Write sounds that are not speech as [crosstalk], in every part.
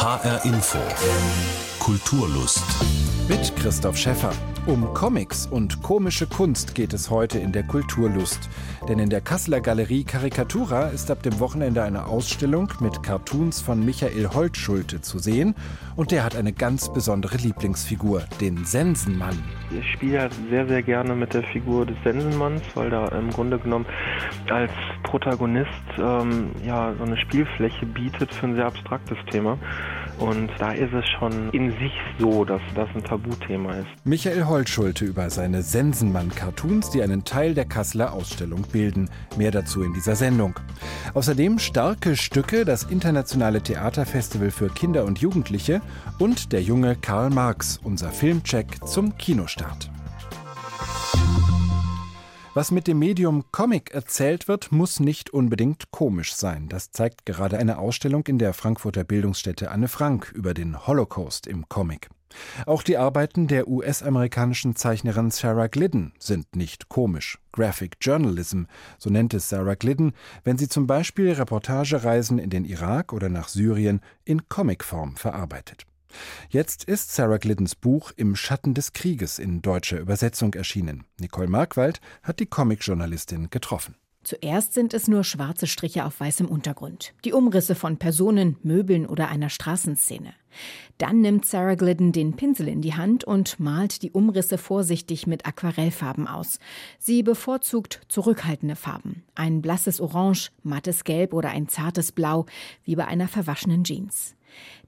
HR Info. Kulturlust. Mit Christoph Schäffer. Um Comics und komische Kunst geht es heute in der Kulturlust. Denn in der Kasseler Galerie Karikatura ist ab dem Wochenende eine Ausstellung mit Cartoons von Michael Holtschulte zu sehen. Und der hat eine ganz besondere Lieblingsfigur, den Sensenmann. Ich spiele sehr, sehr gerne mit der Figur des Sensenmanns, weil da im Grunde genommen als Protagonist ähm, ja so eine Spielfläche bietet für ein sehr abstraktes Thema. Und da ist es schon in sich so, dass das ein Tabuthema ist. Michael Holtschulte über seine Sensenmann-Cartoons, die einen Teil der Kasseler Ausstellung bilden. Mehr dazu in dieser Sendung. Außerdem starke Stücke, das internationale Theaterfestival für Kinder und Jugendliche und der junge Karl Marx, unser Filmcheck zum Kinostart. Was mit dem Medium Comic erzählt wird, muss nicht unbedingt komisch sein. Das zeigt gerade eine Ausstellung in der Frankfurter Bildungsstätte Anne Frank über den Holocaust im Comic. Auch die Arbeiten der US-amerikanischen Zeichnerin Sarah Glidden sind nicht komisch. Graphic Journalism, so nennt es Sarah Glidden, wenn sie zum Beispiel Reportagereisen in den Irak oder nach Syrien in Comicform verarbeitet. Jetzt ist Sarah Gliddens Buch Im Schatten des Krieges in deutscher Übersetzung erschienen. Nicole Markwald hat die Comicjournalistin getroffen. Zuerst sind es nur schwarze Striche auf weißem Untergrund. Die Umrisse von Personen, Möbeln oder einer Straßenszene. Dann nimmt Sarah Glidden den Pinsel in die Hand und malt die Umrisse vorsichtig mit Aquarellfarben aus. Sie bevorzugt zurückhaltende Farben. Ein blasses Orange, mattes Gelb oder ein zartes Blau, wie bei einer verwaschenen Jeans.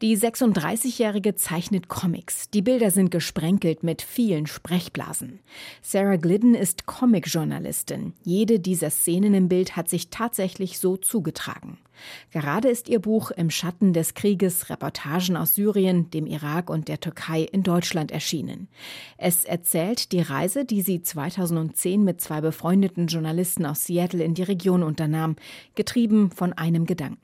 Die 36-Jährige zeichnet Comics. Die Bilder sind gesprenkelt mit vielen Sprechblasen. Sarah Glidden ist Comicjournalistin. Jede dieser Szenen im Bild hat sich tatsächlich so zugetragen. Gerade ist ihr Buch Im Schatten des Krieges Reportagen aus Syrien, dem Irak und der Türkei in Deutschland erschienen. Es erzählt die Reise, die sie 2010 mit zwei befreundeten Journalisten aus Seattle in die Region unternahm, getrieben von einem Gedanken.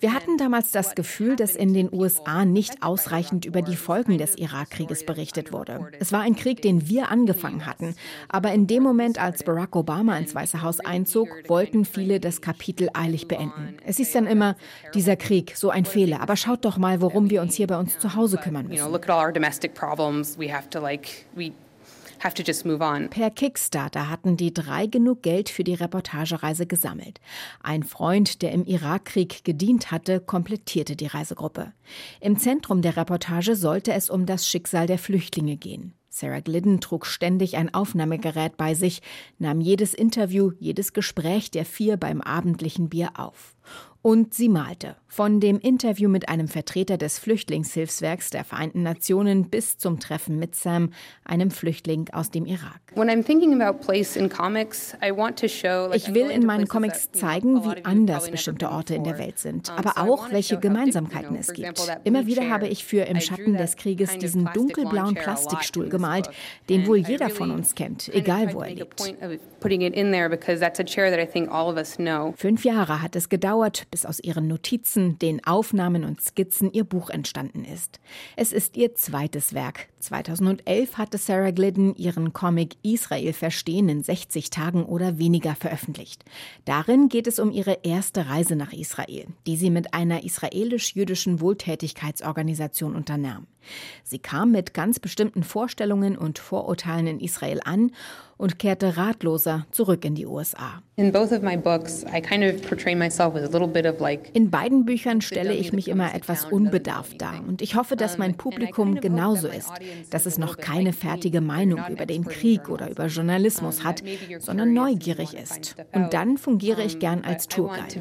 Wir hatten damals das Gefühl, dass in den USA nicht ausreichend über die Folgen des Irakkrieges berichtet wurde. Es war ein Krieg, den wir angefangen hatten. Aber in dem Moment, als Barack Obama ins Weiße Haus einzog, wollten viele das Kapitel eilig beenden. Es ist dann immer dieser Krieg, so ein Fehler. Aber schaut doch mal, worum wir uns hier bei uns zu Hause kümmern müssen. Per Kickstarter hatten die drei genug Geld für die Reportagereise gesammelt. Ein Freund, der im Irakkrieg gedient hatte, komplettierte die Reisegruppe. Im Zentrum der Reportage sollte es um das Schicksal der Flüchtlinge gehen. Sarah Glidden trug ständig ein Aufnahmegerät bei sich, nahm jedes Interview, jedes Gespräch der vier beim abendlichen Bier auf. Und sie malte. Von dem Interview mit einem Vertreter des Flüchtlingshilfswerks der Vereinten Nationen bis zum Treffen mit Sam, einem Flüchtling aus dem Irak. Ich will in meinen Comics zeigen, wie anders bestimmte Orte in der Welt sind, aber auch, welche Gemeinsamkeiten es gibt. Immer wieder habe ich für Im Schatten des Krieges diesen dunkelblauen Plastikstuhl gemalt, den wohl jeder von uns kennt, egal wo er lebt. Fünf Jahre hat es gedauert, bis aus ihren Notizen, den Aufnahmen und Skizzen ihr Buch entstanden ist. Es ist ihr zweites Werk. 2011 hatte Sarah Glidden ihren Comic Israel verstehen in 60 Tagen oder weniger veröffentlicht. Darin geht es um ihre erste Reise nach Israel, die sie mit einer israelisch-jüdischen Wohltätigkeitsorganisation unternahm. Sie kam mit ganz bestimmten Vorstellungen und Vorurteilen in Israel an und kehrte ratloser zurück in die USA. In beiden Büchern stelle ich mich immer etwas unbedarft dar und ich hoffe, dass mein Publikum genauso ist, dass es noch keine fertige Meinung über den Krieg oder über Journalismus hat, sondern neugierig ist. Und dann fungiere ich gern als Tourguide.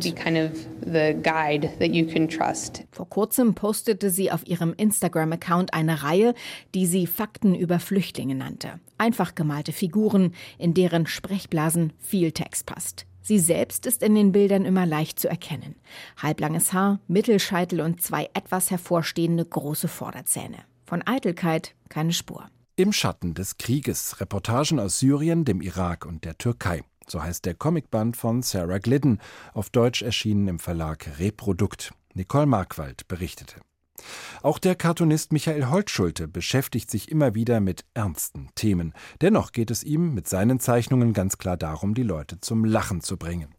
Vor kurzem postete sie auf ihrem Instagram-Account eine Reihe, die sie Fakten über Flüchtlinge nannte. Einfach gemalte Figuren, in deren Sprechblasen viel Text passt. Sie selbst ist in den Bildern immer leicht zu erkennen. Halblanges Haar, Mittelscheitel und zwei etwas hervorstehende große Vorderzähne. Von Eitelkeit keine Spur. Im Schatten des Krieges. Reportagen aus Syrien, dem Irak und der Türkei. So heißt der Comicband von Sarah Glidden, auf Deutsch erschienen im Verlag Reprodukt. Nicole Markwald berichtete. Auch der Cartoonist Michael Holtschulte beschäftigt sich immer wieder mit ernsten Themen. Dennoch geht es ihm mit seinen Zeichnungen ganz klar darum, die Leute zum Lachen zu bringen.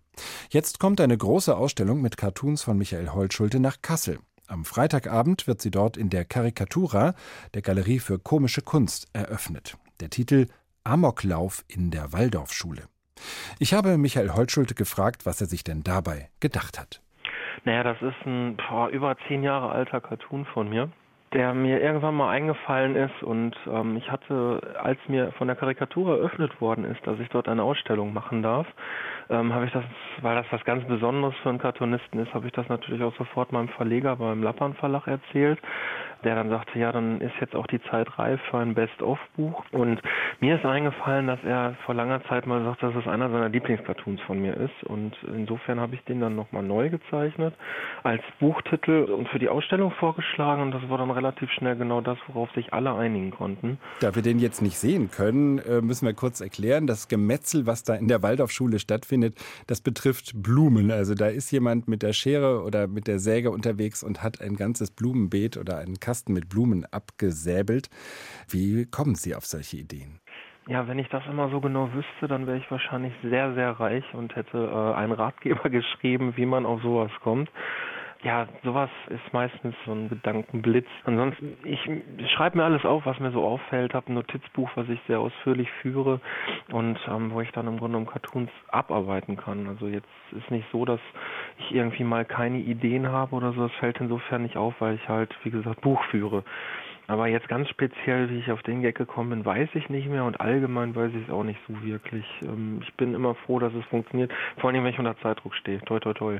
Jetzt kommt eine große Ausstellung mit Cartoons von Michael Holtschulte nach Kassel. Am Freitagabend wird sie dort in der Karikatura, der Galerie für komische Kunst, eröffnet. Der Titel Amoklauf in der Waldorfschule. Ich habe Michael Holtschulte gefragt, was er sich denn dabei gedacht hat. Naja, das ist ein boah, über zehn Jahre alter Cartoon von mir der mir irgendwann mal eingefallen ist und ähm, ich hatte, als mir von der Karikatur eröffnet worden ist, dass ich dort eine Ausstellung machen darf, ähm, habe ich das, weil das was ganz Besonderes für einen Cartoonisten ist, habe ich das natürlich auch sofort meinem Verleger beim Lappern Verlag erzählt der dann sagte, ja, dann ist jetzt auch die Zeit reif für ein Best-of-Buch. Und mir ist eingefallen, dass er vor langer Zeit mal sagt, dass es einer seiner Lieblingscartoons von mir ist. Und insofern habe ich den dann nochmal neu gezeichnet als Buchtitel und für die Ausstellung vorgeschlagen. Und das war dann relativ schnell genau das, worauf sich alle einigen konnten. Da wir den jetzt nicht sehen können, äh, müssen wir kurz erklären, das Gemetzel, was da in der Waldorfschule stattfindet, das betrifft Blumen. Also da ist jemand mit der Schere oder mit der Säge unterwegs und hat ein ganzes Blumenbeet oder einen Kasten mit Blumen abgesäbelt. Wie kommen Sie auf solche Ideen? Ja, wenn ich das immer so genau wüsste, dann wäre ich wahrscheinlich sehr, sehr reich und hätte äh, einen Ratgeber [laughs] geschrieben, wie man auf sowas kommt ja, sowas ist meistens so ein Gedankenblitz. Ansonsten, ich schreibe mir alles auf, was mir so auffällt, habe ein Notizbuch, was ich sehr ausführlich führe und ähm, wo ich dann im Grunde um Cartoons abarbeiten kann. Also jetzt ist nicht so, dass ich irgendwie mal keine Ideen habe oder so. Das fällt insofern nicht auf, weil ich halt, wie gesagt, Buch führe. Aber jetzt ganz speziell, wie ich auf den Gag gekommen bin, weiß ich nicht mehr und allgemein weiß ich es auch nicht so wirklich. Ähm, ich bin immer froh, dass es funktioniert, vor allem wenn ich unter Zeitdruck stehe. Toi, toi, toi.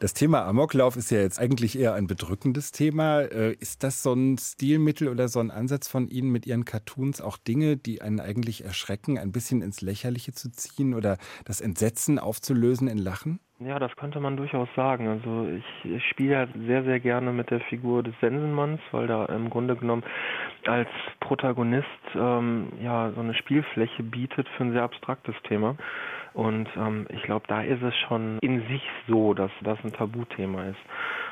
Das Thema Amoklauf ist ja jetzt eigentlich eher ein bedrückendes Thema. Äh, ist das so ein Stilmittel oder so ein Ansatz von Ihnen mit Ihren Cartoons, auch Dinge, die einen eigentlich erschrecken, ein bisschen ins Lächerliche zu ziehen oder das Entsetzen aufzulösen in Lachen? Ja, das könnte man durchaus sagen. Also ich, spiele halt sehr, sehr gerne mit der Figur des Sensenmanns, weil da im Grunde genommen als Protagonist ähm, ja so eine Spielfläche bietet für ein sehr abstraktes Thema. Und ähm, ich glaube, da ist es schon in sich so, dass das ein Tabuthema ist.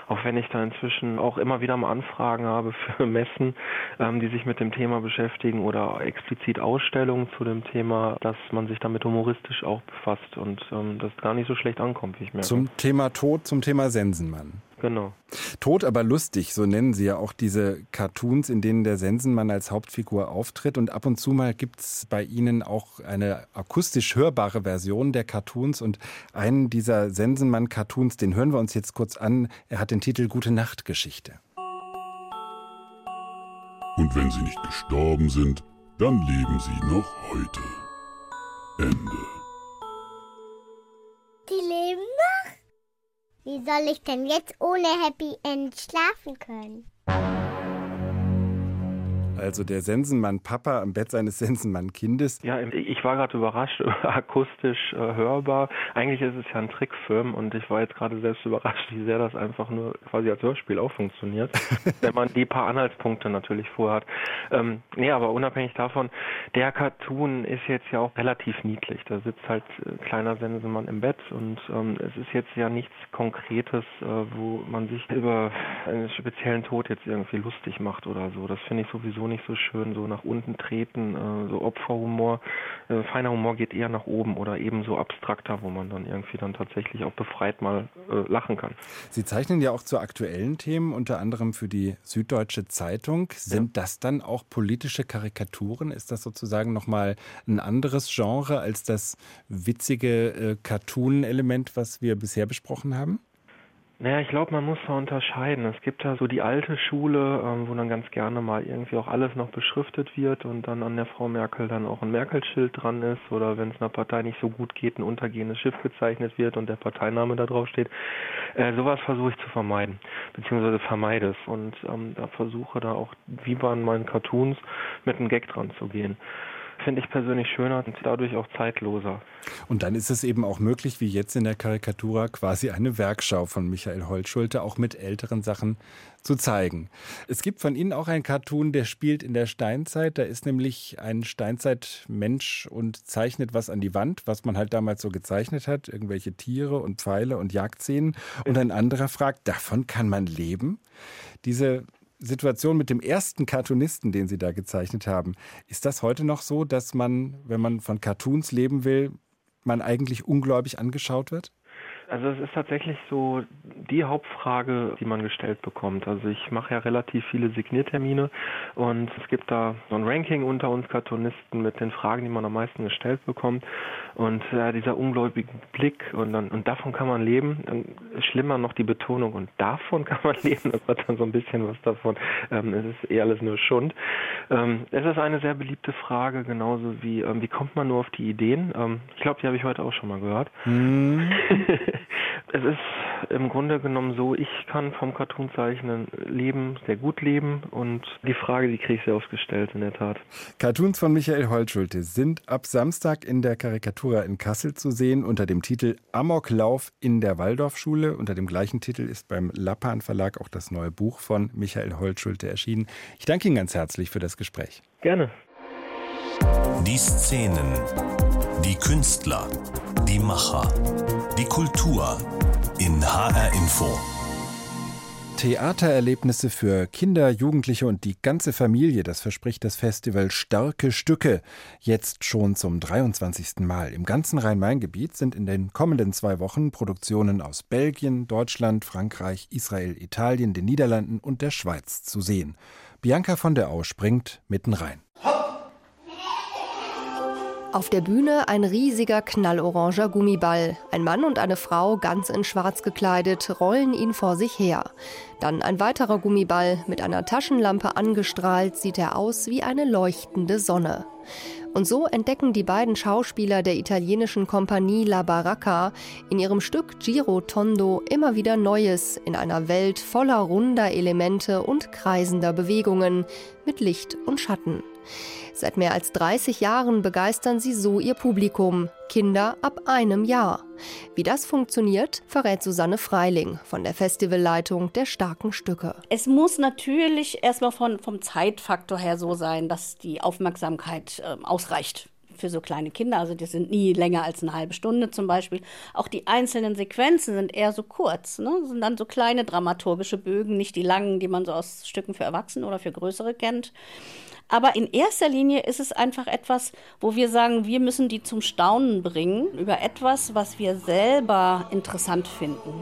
Auch wenn ich da inzwischen auch immer wieder mal Anfragen habe für [laughs] Messen, ähm, die sich mit dem Thema beschäftigen oder explizit Ausstellungen zu dem Thema, dass man sich damit humoristisch auch befasst und ähm, das gar nicht so schlecht ankommt, wie ich merke. Zum Thema Tod, zum Thema Sensenmann. Genau. Tot aber lustig, so nennen sie ja auch diese Cartoons, in denen der Sensenmann als Hauptfigur auftritt. Und ab und zu mal gibt es bei Ihnen auch eine akustisch hörbare Version der Cartoons. Und einen dieser Sensenmann-Cartoons, den hören wir uns jetzt kurz an. Er hat den Titel Gute Nacht Geschichte. Und wenn sie nicht gestorben sind, dann leben sie noch heute. Ende. Soll ich denn jetzt ohne Happy End schlafen können? Also der Sensenmann Papa am Bett seines [laughs] Sensenmann Kindes. Ja, ich war gerade überrascht, [laughs] akustisch äh, hörbar. Eigentlich ist es ja ein Trickfilm und ich war jetzt gerade selbst überrascht, wie sehr das einfach nur quasi als Hörspiel auch funktioniert, [laughs] wenn man die paar Anhaltspunkte natürlich vorhat. Ähm, nee, aber unabhängig davon, der Cartoon ist jetzt ja auch relativ niedlich. Da sitzt halt äh, kleiner Sensenmann im Bett und ähm, es ist jetzt ja nichts Konkretes, äh, wo man sich über einen speziellen Tod jetzt irgendwie lustig macht oder so. Das finde ich sowieso nicht so schön, so nach unten treten, äh, so Opferhumor. Äh, feiner Humor geht eher nach oben oder eben so abstrakter, wo man dann irgendwie dann tatsächlich auch befreit mal äh, lachen kann. Sie zeichnen ja auch zu aktuellen Themen, unter anderem für die Süddeutsche Zeitung. Sind ja. das dann auch politische Karikaturen? Ist das sozusagen nochmal ein anderes Genre als das witzige äh, Cartoon-Element, was wir bisher besprochen haben? Naja, ich glaube, man muss da unterscheiden. Es gibt da so die alte Schule, ähm, wo dann ganz gerne mal irgendwie auch alles noch beschriftet wird und dann an der Frau Merkel dann auch ein Merkel-Schild dran ist oder wenn es einer Partei nicht so gut geht, ein untergehendes Schiff gezeichnet wird und der Parteiname da drauf steht. Äh, sowas versuche ich zu vermeiden, beziehungsweise vermeide es und ähm, da versuche da auch, wie bei meinen Cartoons, mit einem Gag dran zu gehen finde ich persönlich schöner und dadurch auch zeitloser. Und dann ist es eben auch möglich, wie jetzt in der Karikatura, quasi eine Werkschau von Michael Holtschulte auch mit älteren Sachen zu zeigen. Es gibt von Ihnen auch einen Cartoon, der spielt in der Steinzeit. Da ist nämlich ein Steinzeitmensch und zeichnet was an die Wand, was man halt damals so gezeichnet hat, irgendwelche Tiere und Pfeile und Jagdszenen. Und ein anderer fragt, davon kann man leben? Diese Situation mit dem ersten Cartoonisten, den Sie da gezeichnet haben. Ist das heute noch so, dass man, wenn man von Cartoons leben will, man eigentlich ungläubig angeschaut wird? Also es ist tatsächlich so die Hauptfrage, die man gestellt bekommt. Also ich mache ja relativ viele Signiertermine und es gibt da so ein Ranking unter uns Cartoonisten mit den Fragen, die man am meisten gestellt bekommt. Und ja, dieser ungläubige Blick und dann und davon kann man leben. Und schlimmer noch die Betonung und davon [laughs] kann man leben. Das hat dann so ein bisschen was davon. Ähm, es ist eh alles nur Schund. Ähm, es ist eine sehr beliebte Frage, genauso wie ähm, wie kommt man nur auf die Ideen. Ähm, ich glaube, die habe ich heute auch schon mal gehört. Mm. [laughs] Es ist im Grunde genommen so, ich kann vom Cartoonzeichnen leben, sehr gut leben und die Frage, die kriege ich sehr oft gestellt, in der Tat. Cartoons von Michael Holtschulte sind ab Samstag in der Karikatura in Kassel zu sehen unter dem Titel Amoklauf in der Waldorfschule. Unter dem gleichen Titel ist beim Lappan Verlag auch das neue Buch von Michael Holtschulte erschienen. Ich danke Ihnen ganz herzlich für das Gespräch. Gerne. Die Szenen, die Künstler, die Macher, die Kultur in HR Info. Theatererlebnisse für Kinder, Jugendliche und die ganze Familie, das verspricht das Festival Starke Stücke. Jetzt schon zum 23. Mal. Im ganzen Rhein-Main-Gebiet sind in den kommenden zwei Wochen Produktionen aus Belgien, Deutschland, Frankreich, Israel, Italien, den Niederlanden und der Schweiz zu sehen. Bianca von der Au springt mitten rein. Auf der Bühne ein riesiger knalloranger Gummiball. Ein Mann und eine Frau, ganz in schwarz gekleidet, rollen ihn vor sich her. Dann ein weiterer Gummiball, mit einer Taschenlampe angestrahlt, sieht er aus wie eine leuchtende Sonne. Und so entdecken die beiden Schauspieler der italienischen Kompanie La Baracca in ihrem Stück Giro Tondo immer wieder Neues in einer Welt voller runder Elemente und kreisender Bewegungen mit Licht und Schatten. Seit mehr als 30 Jahren begeistern sie so ihr Publikum, Kinder ab einem Jahr. Wie das funktioniert, verrät Susanne Freiling von der Festivalleitung der starken Stücke. Es muss natürlich erstmal von, vom Zeitfaktor her so sein, dass die Aufmerksamkeit äh, ausreicht für so kleine Kinder. Also die sind nie länger als eine halbe Stunde zum Beispiel. Auch die einzelnen Sequenzen sind eher so kurz. Ne? Sind dann so kleine dramaturgische Bögen, nicht die langen, die man so aus Stücken für Erwachsene oder für Größere kennt. Aber in erster Linie ist es einfach etwas, wo wir sagen, wir müssen die zum Staunen bringen über etwas, was wir selber interessant finden.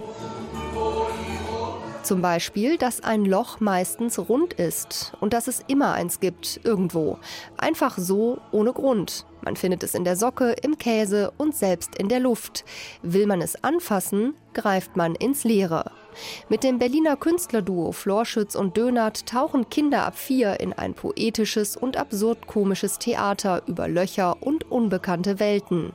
Zum Beispiel, dass ein Loch meistens rund ist und dass es immer eins gibt, irgendwo. Einfach so, ohne Grund. Man findet es in der Socke, im Käse und selbst in der Luft. Will man es anfassen, greift man ins Leere. Mit dem Berliner Künstlerduo Florschütz und Dönert tauchen Kinder ab vier in ein poetisches und absurd komisches Theater über Löcher und unbekannte Welten.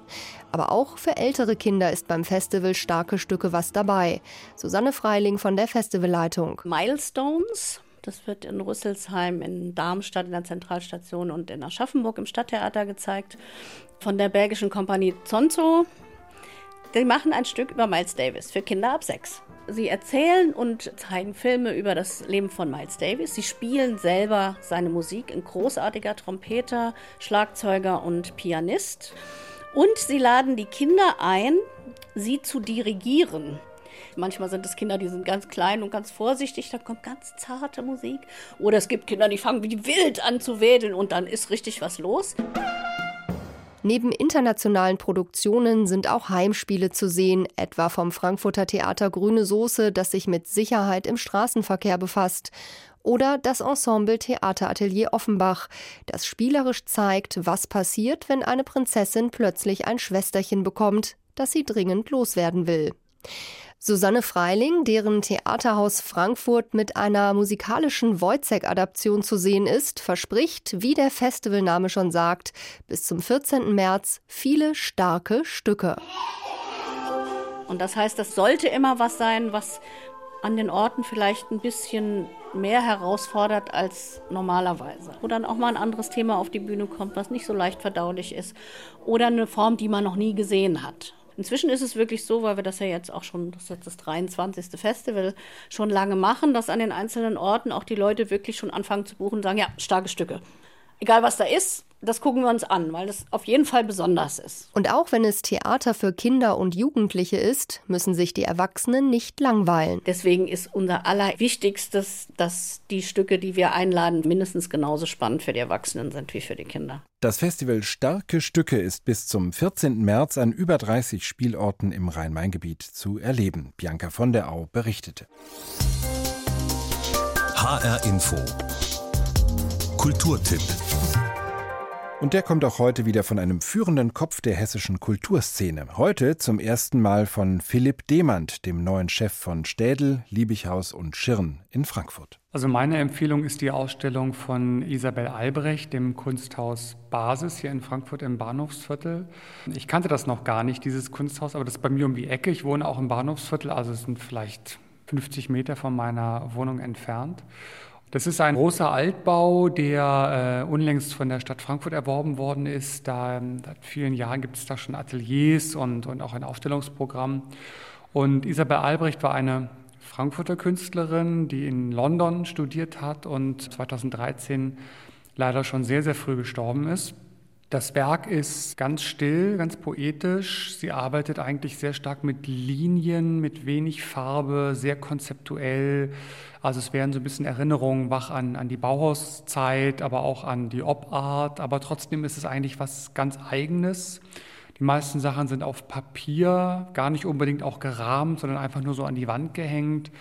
Aber auch für ältere Kinder ist beim Festival starke Stücke was dabei. Susanne Freiling von der Festivalleitung. Milestones. Das wird in Rüsselsheim, in Darmstadt in der Zentralstation und in Aschaffenburg im Stadttheater gezeigt. Von der belgischen Kompanie Zonzo. Die machen ein Stück über Miles Davis für Kinder ab sechs. Sie erzählen und zeigen Filme über das Leben von Miles Davis. Sie spielen selber seine Musik, ein großartiger Trompeter, Schlagzeuger und Pianist. Und sie laden die Kinder ein, sie zu dirigieren. Manchmal sind es Kinder, die sind ganz klein und ganz vorsichtig, da kommt ganz zarte Musik. Oder es gibt Kinder, die fangen wie wild an zu wedeln und dann ist richtig was los. Neben internationalen Produktionen sind auch Heimspiele zu sehen, etwa vom Frankfurter Theater Grüne Soße, das sich mit Sicherheit im Straßenverkehr befasst. Oder das Ensemble Theateratelier Offenbach, das spielerisch zeigt, was passiert, wenn eine Prinzessin plötzlich ein Schwesterchen bekommt, das sie dringend loswerden will. Susanne Freiling, deren Theaterhaus Frankfurt mit einer musikalischen Wojciech-Adaption zu sehen ist, verspricht, wie der Festivalname schon sagt, bis zum 14. März viele starke Stücke. Und das heißt, das sollte immer was sein, was an den Orten vielleicht ein bisschen mehr herausfordert als normalerweise. Wo dann auch mal ein anderes Thema auf die Bühne kommt, was nicht so leicht verdaulich ist. Oder eine Form, die man noch nie gesehen hat. Inzwischen ist es wirklich so, weil wir das ja jetzt auch schon, das ist jetzt das 23. Festival, schon lange machen, dass an den einzelnen Orten auch die Leute wirklich schon anfangen zu buchen und sagen, ja, starke Stücke. Egal was da ist, das gucken wir uns an, weil das auf jeden Fall besonders ist. Und auch wenn es Theater für Kinder und Jugendliche ist, müssen sich die Erwachsenen nicht langweilen. Deswegen ist unser allerwichtigstes, dass die Stücke, die wir einladen, mindestens genauso spannend für die Erwachsenen sind wie für die Kinder. Das Festival Starke Stücke ist bis zum 14. März an über 30 Spielorten im Rhein-Main-Gebiet zu erleben. Bianca von der Au berichtete. HR Info. Kulturtipp. Und der kommt auch heute wieder von einem führenden Kopf der hessischen Kulturszene. Heute zum ersten Mal von Philipp Demand, dem neuen Chef von Städel, Liebichhaus und Schirn in Frankfurt. Also meine Empfehlung ist die Ausstellung von Isabel Albrecht, dem Kunsthaus Basis hier in Frankfurt im Bahnhofsviertel. Ich kannte das noch gar nicht, dieses Kunsthaus, aber das ist bei mir um die Ecke. Ich wohne auch im Bahnhofsviertel, also es sind vielleicht 50 Meter von meiner Wohnung entfernt. Das ist ein großer Altbau, der äh, unlängst von der Stadt Frankfurt erworben worden ist. Da, ähm, seit vielen Jahren gibt es da schon Ateliers und, und auch ein Ausstellungsprogramm. Und Isabel Albrecht war eine Frankfurter Künstlerin, die in London studiert hat und 2013 leider schon sehr, sehr früh gestorben ist. Das Werk ist ganz still, ganz poetisch. Sie arbeitet eigentlich sehr stark mit Linien, mit wenig Farbe, sehr konzeptuell. Also es werden so ein bisschen Erinnerungen wach an, an die Bauhauszeit, aber auch an die Op-Art. Aber trotzdem ist es eigentlich was ganz Eigenes. Die meisten Sachen sind auf Papier, gar nicht unbedingt auch gerahmt, sondern einfach nur so an die Wand gehängt.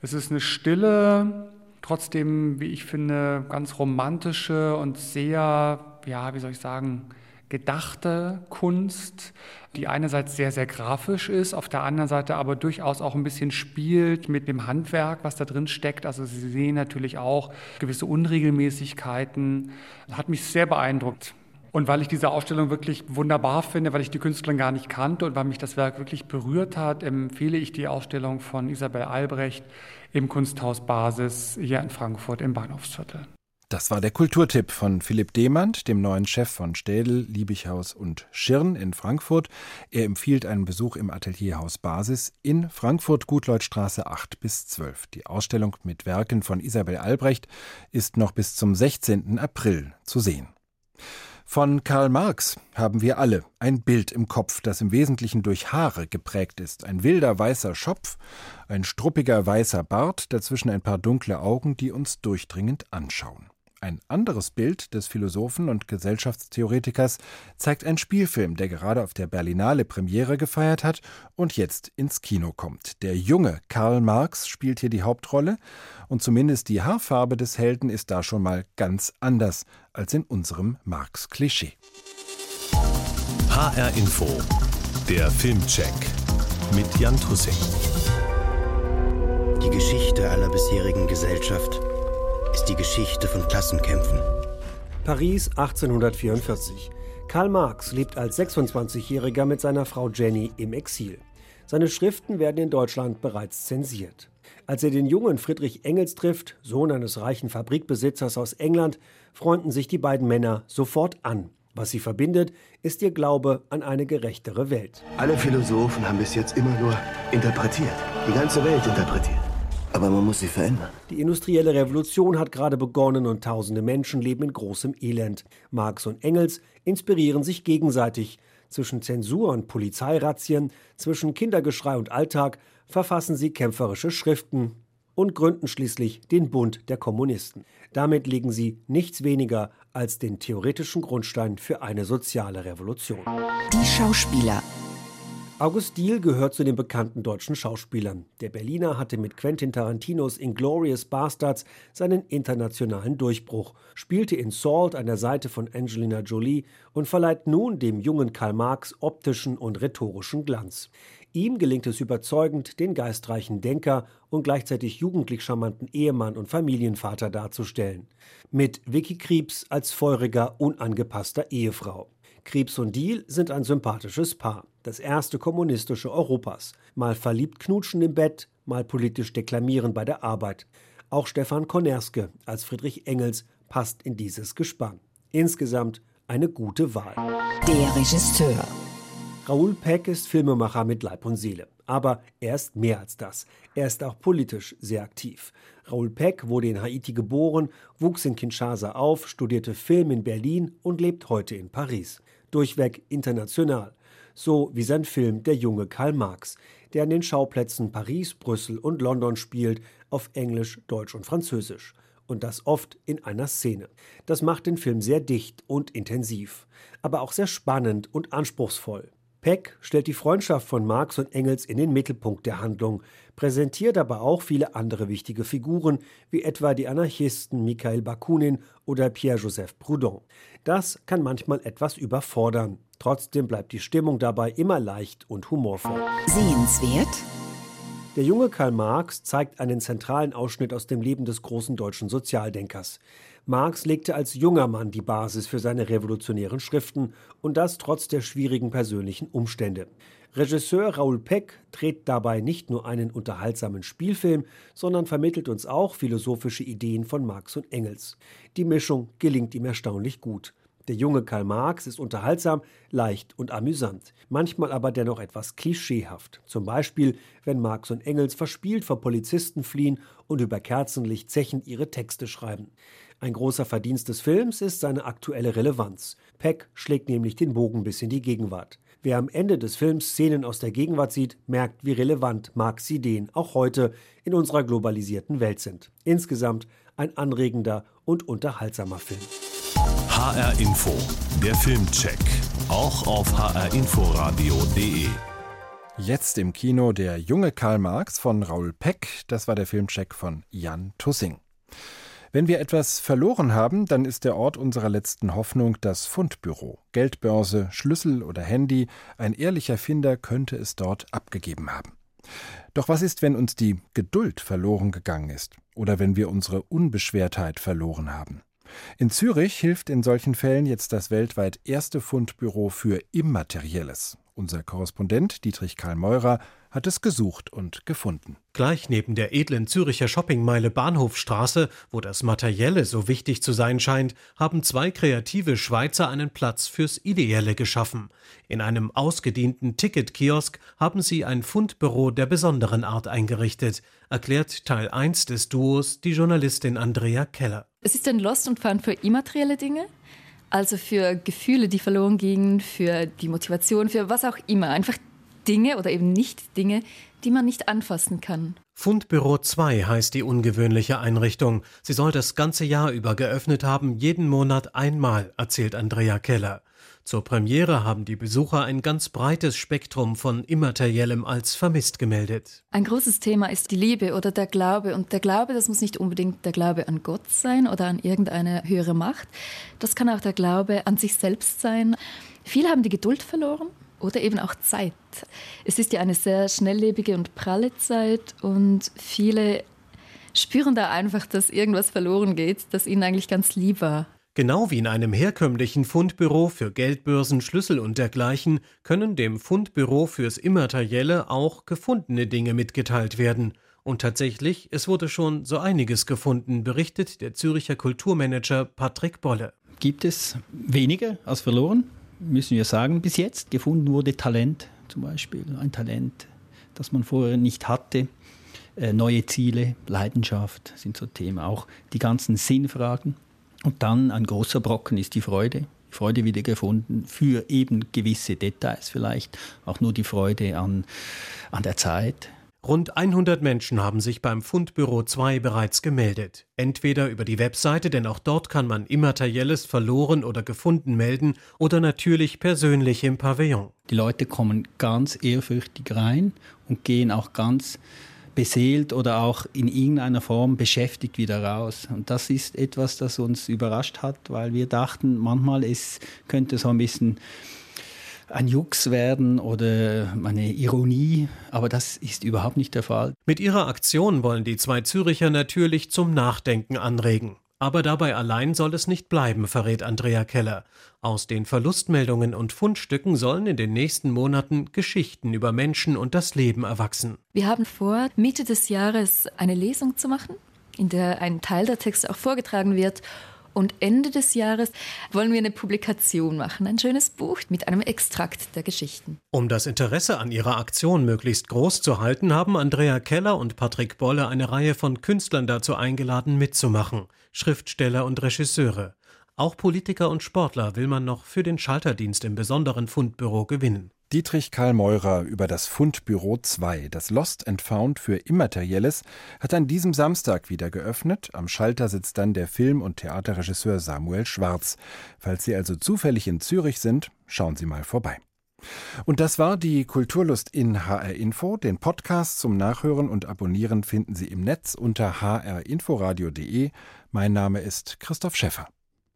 Es ist eine stille, trotzdem, wie ich finde, ganz romantische und sehr, ja, wie soll ich sagen, gedachte Kunst, die einerseits sehr, sehr grafisch ist, auf der anderen Seite aber durchaus auch ein bisschen spielt mit dem Handwerk, was da drin steckt. Also Sie sehen natürlich auch gewisse Unregelmäßigkeiten. Hat mich sehr beeindruckt. Und weil ich diese Ausstellung wirklich wunderbar finde, weil ich die Künstlerin gar nicht kannte und weil mich das Werk wirklich berührt hat, empfehle ich die Ausstellung von Isabel Albrecht im Kunsthaus Basis hier in Frankfurt im Bahnhofsviertel. Das war der Kulturtipp von Philipp Demand, dem neuen Chef von Städel, Liebichhaus und Schirn in Frankfurt. Er empfiehlt einen Besuch im Atelierhaus Basis in Frankfurt Gutleutstraße 8 bis 12. Die Ausstellung mit Werken von Isabel Albrecht ist noch bis zum 16. April zu sehen. Von Karl Marx haben wir alle ein Bild im Kopf, das im Wesentlichen durch Haare geprägt ist. Ein wilder weißer Schopf, ein struppiger weißer Bart, dazwischen ein paar dunkle Augen, die uns durchdringend anschauen. Ein anderes Bild des Philosophen und Gesellschaftstheoretikers zeigt ein Spielfilm, der gerade auf der Berlinale Premiere gefeiert hat und jetzt ins Kino kommt. Der junge Karl Marx spielt hier die Hauptrolle und zumindest die Haarfarbe des Helden ist da schon mal ganz anders als in unserem Marx-Klischee. HR Info, der Filmcheck mit Jan Tussing. Die Geschichte aller bisherigen Gesellschaft ist die Geschichte von Klassenkämpfen. Paris 1844. Karl Marx lebt als 26-Jähriger mit seiner Frau Jenny im Exil. Seine Schriften werden in Deutschland bereits zensiert. Als er den jungen Friedrich Engels trifft, Sohn eines reichen Fabrikbesitzers aus England, freunden sich die beiden Männer sofort an. Was sie verbindet, ist ihr Glaube an eine gerechtere Welt. Alle Philosophen haben bis jetzt immer nur interpretiert, die ganze Welt interpretiert. Aber man muss sie verändern. Die industrielle Revolution hat gerade begonnen und tausende Menschen leben in großem Elend. Marx und Engels inspirieren sich gegenseitig. Zwischen Zensur und Polizeirazzien, zwischen Kindergeschrei und Alltag verfassen sie kämpferische Schriften und gründen schließlich den Bund der Kommunisten. Damit legen sie nichts weniger als den theoretischen Grundstein für eine soziale Revolution. Die Schauspieler August Diehl gehört zu den bekannten deutschen Schauspielern. Der Berliner hatte mit Quentin Tarantinos Inglorious Bastards seinen internationalen Durchbruch, spielte in Salt an der Seite von Angelina Jolie und verleiht nun dem jungen Karl Marx optischen und rhetorischen Glanz. Ihm gelingt es überzeugend, den geistreichen Denker und gleichzeitig jugendlich charmanten Ehemann und Familienvater darzustellen. Mit Vicky Kriebs als feuriger, unangepasster Ehefrau. Krebs und Diel sind ein sympathisches Paar, das erste kommunistische Europas. Mal verliebt knutschen im Bett, mal politisch deklamieren bei der Arbeit. Auch Stefan Konerske als Friedrich Engels passt in dieses Gespann. Insgesamt eine gute Wahl. Der Regisseur. Raoul Peck ist Filmemacher mit Leib und Seele. Aber er ist mehr als das. Er ist auch politisch sehr aktiv. Raoul Peck wurde in Haiti geboren, wuchs in Kinshasa auf, studierte Film in Berlin und lebt heute in Paris. Durchweg international. So wie sein Film Der junge Karl Marx, der an den Schauplätzen Paris, Brüssel und London spielt, auf Englisch, Deutsch und Französisch und das oft in einer Szene. Das macht den Film sehr dicht und intensiv, aber auch sehr spannend und anspruchsvoll. Peck stellt die Freundschaft von Marx und Engels in den Mittelpunkt der Handlung, präsentiert aber auch viele andere wichtige Figuren, wie etwa die Anarchisten Mikhail Bakunin oder Pierre-Joseph Proudhon. Das kann manchmal etwas überfordern. Trotzdem bleibt die Stimmung dabei immer leicht und humorvoll. Sehenswert der junge Karl Marx zeigt einen zentralen Ausschnitt aus dem Leben des großen deutschen Sozialdenkers. Marx legte als junger Mann die Basis für seine revolutionären Schriften und das trotz der schwierigen persönlichen Umstände. Regisseur Raoul Peck dreht dabei nicht nur einen unterhaltsamen Spielfilm, sondern vermittelt uns auch philosophische Ideen von Marx und Engels. Die Mischung gelingt ihm erstaunlich gut. Der junge Karl Marx ist unterhaltsam, leicht und amüsant, manchmal aber dennoch etwas klischeehaft. Zum Beispiel, wenn Marx und Engels verspielt vor Polizisten fliehen und über Kerzenlicht zechend ihre Texte schreiben. Ein großer Verdienst des Films ist seine aktuelle Relevanz. Peck schlägt nämlich den Bogen bis in die Gegenwart. Wer am Ende des Films Szenen aus der Gegenwart sieht, merkt, wie relevant Marx Ideen auch heute in unserer globalisierten Welt sind. Insgesamt ein anregender und unterhaltsamer Film. HR Info, der Filmcheck, auch auf hrinforadio.de. Jetzt im Kino der junge Karl Marx von Raoul Peck, das war der Filmcheck von Jan Tussing. Wenn wir etwas verloren haben, dann ist der Ort unserer letzten Hoffnung das Fundbüro. Geldbörse, Schlüssel oder Handy, ein ehrlicher Finder könnte es dort abgegeben haben. Doch was ist, wenn uns die Geduld verloren gegangen ist oder wenn wir unsere Unbeschwertheit verloren haben? In Zürich hilft in solchen Fällen jetzt das weltweit erste Fundbüro für Immaterielles. Unser Korrespondent Dietrich Karl Meurer hat es gesucht und gefunden. Gleich neben der edlen Züricher Shoppingmeile Bahnhofstraße, wo das Materielle so wichtig zu sein scheint, haben zwei kreative Schweizer einen Platz fürs Ideelle geschaffen. In einem ausgedienten Ticketkiosk haben sie ein Fundbüro der besonderen Art eingerichtet, erklärt Teil 1 des Duos die Journalistin Andrea Keller. Es ist ein Lost und Found für immaterielle Dinge. Also für Gefühle, die verloren gingen, für die Motivation, für was auch immer. Einfach Dinge oder eben nicht Dinge, die man nicht anfassen kann. Fundbüro 2 heißt die ungewöhnliche Einrichtung. Sie soll das ganze Jahr über geöffnet haben, jeden Monat einmal, erzählt Andrea Keller. Zur Premiere haben die Besucher ein ganz breites Spektrum von Immateriellem als vermisst gemeldet. Ein großes Thema ist die Liebe oder der Glaube. Und der Glaube, das muss nicht unbedingt der Glaube an Gott sein oder an irgendeine höhere Macht. Das kann auch der Glaube an sich selbst sein. Viele haben die Geduld verloren oder eben auch Zeit. Es ist ja eine sehr schnelllebige und pralle Zeit und viele spüren da einfach, dass irgendwas verloren geht, das ihnen eigentlich ganz lieb war. Genau wie in einem herkömmlichen Fundbüro für Geldbörsen, Schlüssel und dergleichen können dem Fundbüro fürs Immaterielle auch gefundene Dinge mitgeteilt werden. Und tatsächlich, es wurde schon so einiges gefunden, berichtet der Züricher Kulturmanager Patrick Bolle. Gibt es weniger als verloren, müssen wir sagen, bis jetzt. Gefunden wurde Talent zum Beispiel, ein Talent, das man vorher nicht hatte. Äh, neue Ziele, Leidenschaft sind so Themen, auch die ganzen Sinnfragen. Und dann ein großer Brocken ist die Freude. Die Freude wiedergefunden für eben gewisse Details vielleicht. Auch nur die Freude an, an der Zeit. Rund 100 Menschen haben sich beim Fundbüro 2 bereits gemeldet. Entweder über die Webseite, denn auch dort kann man Immaterielles verloren oder gefunden melden, oder natürlich persönlich im Pavillon. Die Leute kommen ganz ehrfürchtig rein und gehen auch ganz beseelt oder auch in irgendeiner Form beschäftigt wieder raus. Und das ist etwas, das uns überrascht hat, weil wir dachten, manchmal es könnte so ein bisschen ein Jux werden oder eine Ironie, aber das ist überhaupt nicht der Fall. Mit ihrer Aktion wollen die zwei Züricher natürlich zum Nachdenken anregen. Aber dabei allein soll es nicht bleiben, verrät Andrea Keller. Aus den Verlustmeldungen und Fundstücken sollen in den nächsten Monaten Geschichten über Menschen und das Leben erwachsen. Wir haben vor, Mitte des Jahres eine Lesung zu machen, in der ein Teil der Texte auch vorgetragen wird Und Ende des Jahres wollen wir eine Publikation machen, ein schönes Buch mit einem Extrakt der Geschichten. Um das Interesse an ihrer Aktion möglichst groß zu halten, haben Andrea Keller und Patrick Bolle eine Reihe von Künstlern dazu eingeladen, mitzumachen. Schriftsteller und Regisseure. Auch Politiker und Sportler will man noch für den Schalterdienst im besonderen Fundbüro gewinnen. Dietrich Karl Meurer über das Fundbüro 2, das Lost and Found für Immaterielles, hat an diesem Samstag wieder geöffnet. Am Schalter sitzt dann der Film- und Theaterregisseur Samuel Schwarz. Falls Sie also zufällig in Zürich sind, schauen Sie mal vorbei. Und das war die Kulturlust in HR Info. Den Podcast zum Nachhören und Abonnieren finden Sie im Netz unter hrinforadio.de. Mein Name ist Christoph Schäffer.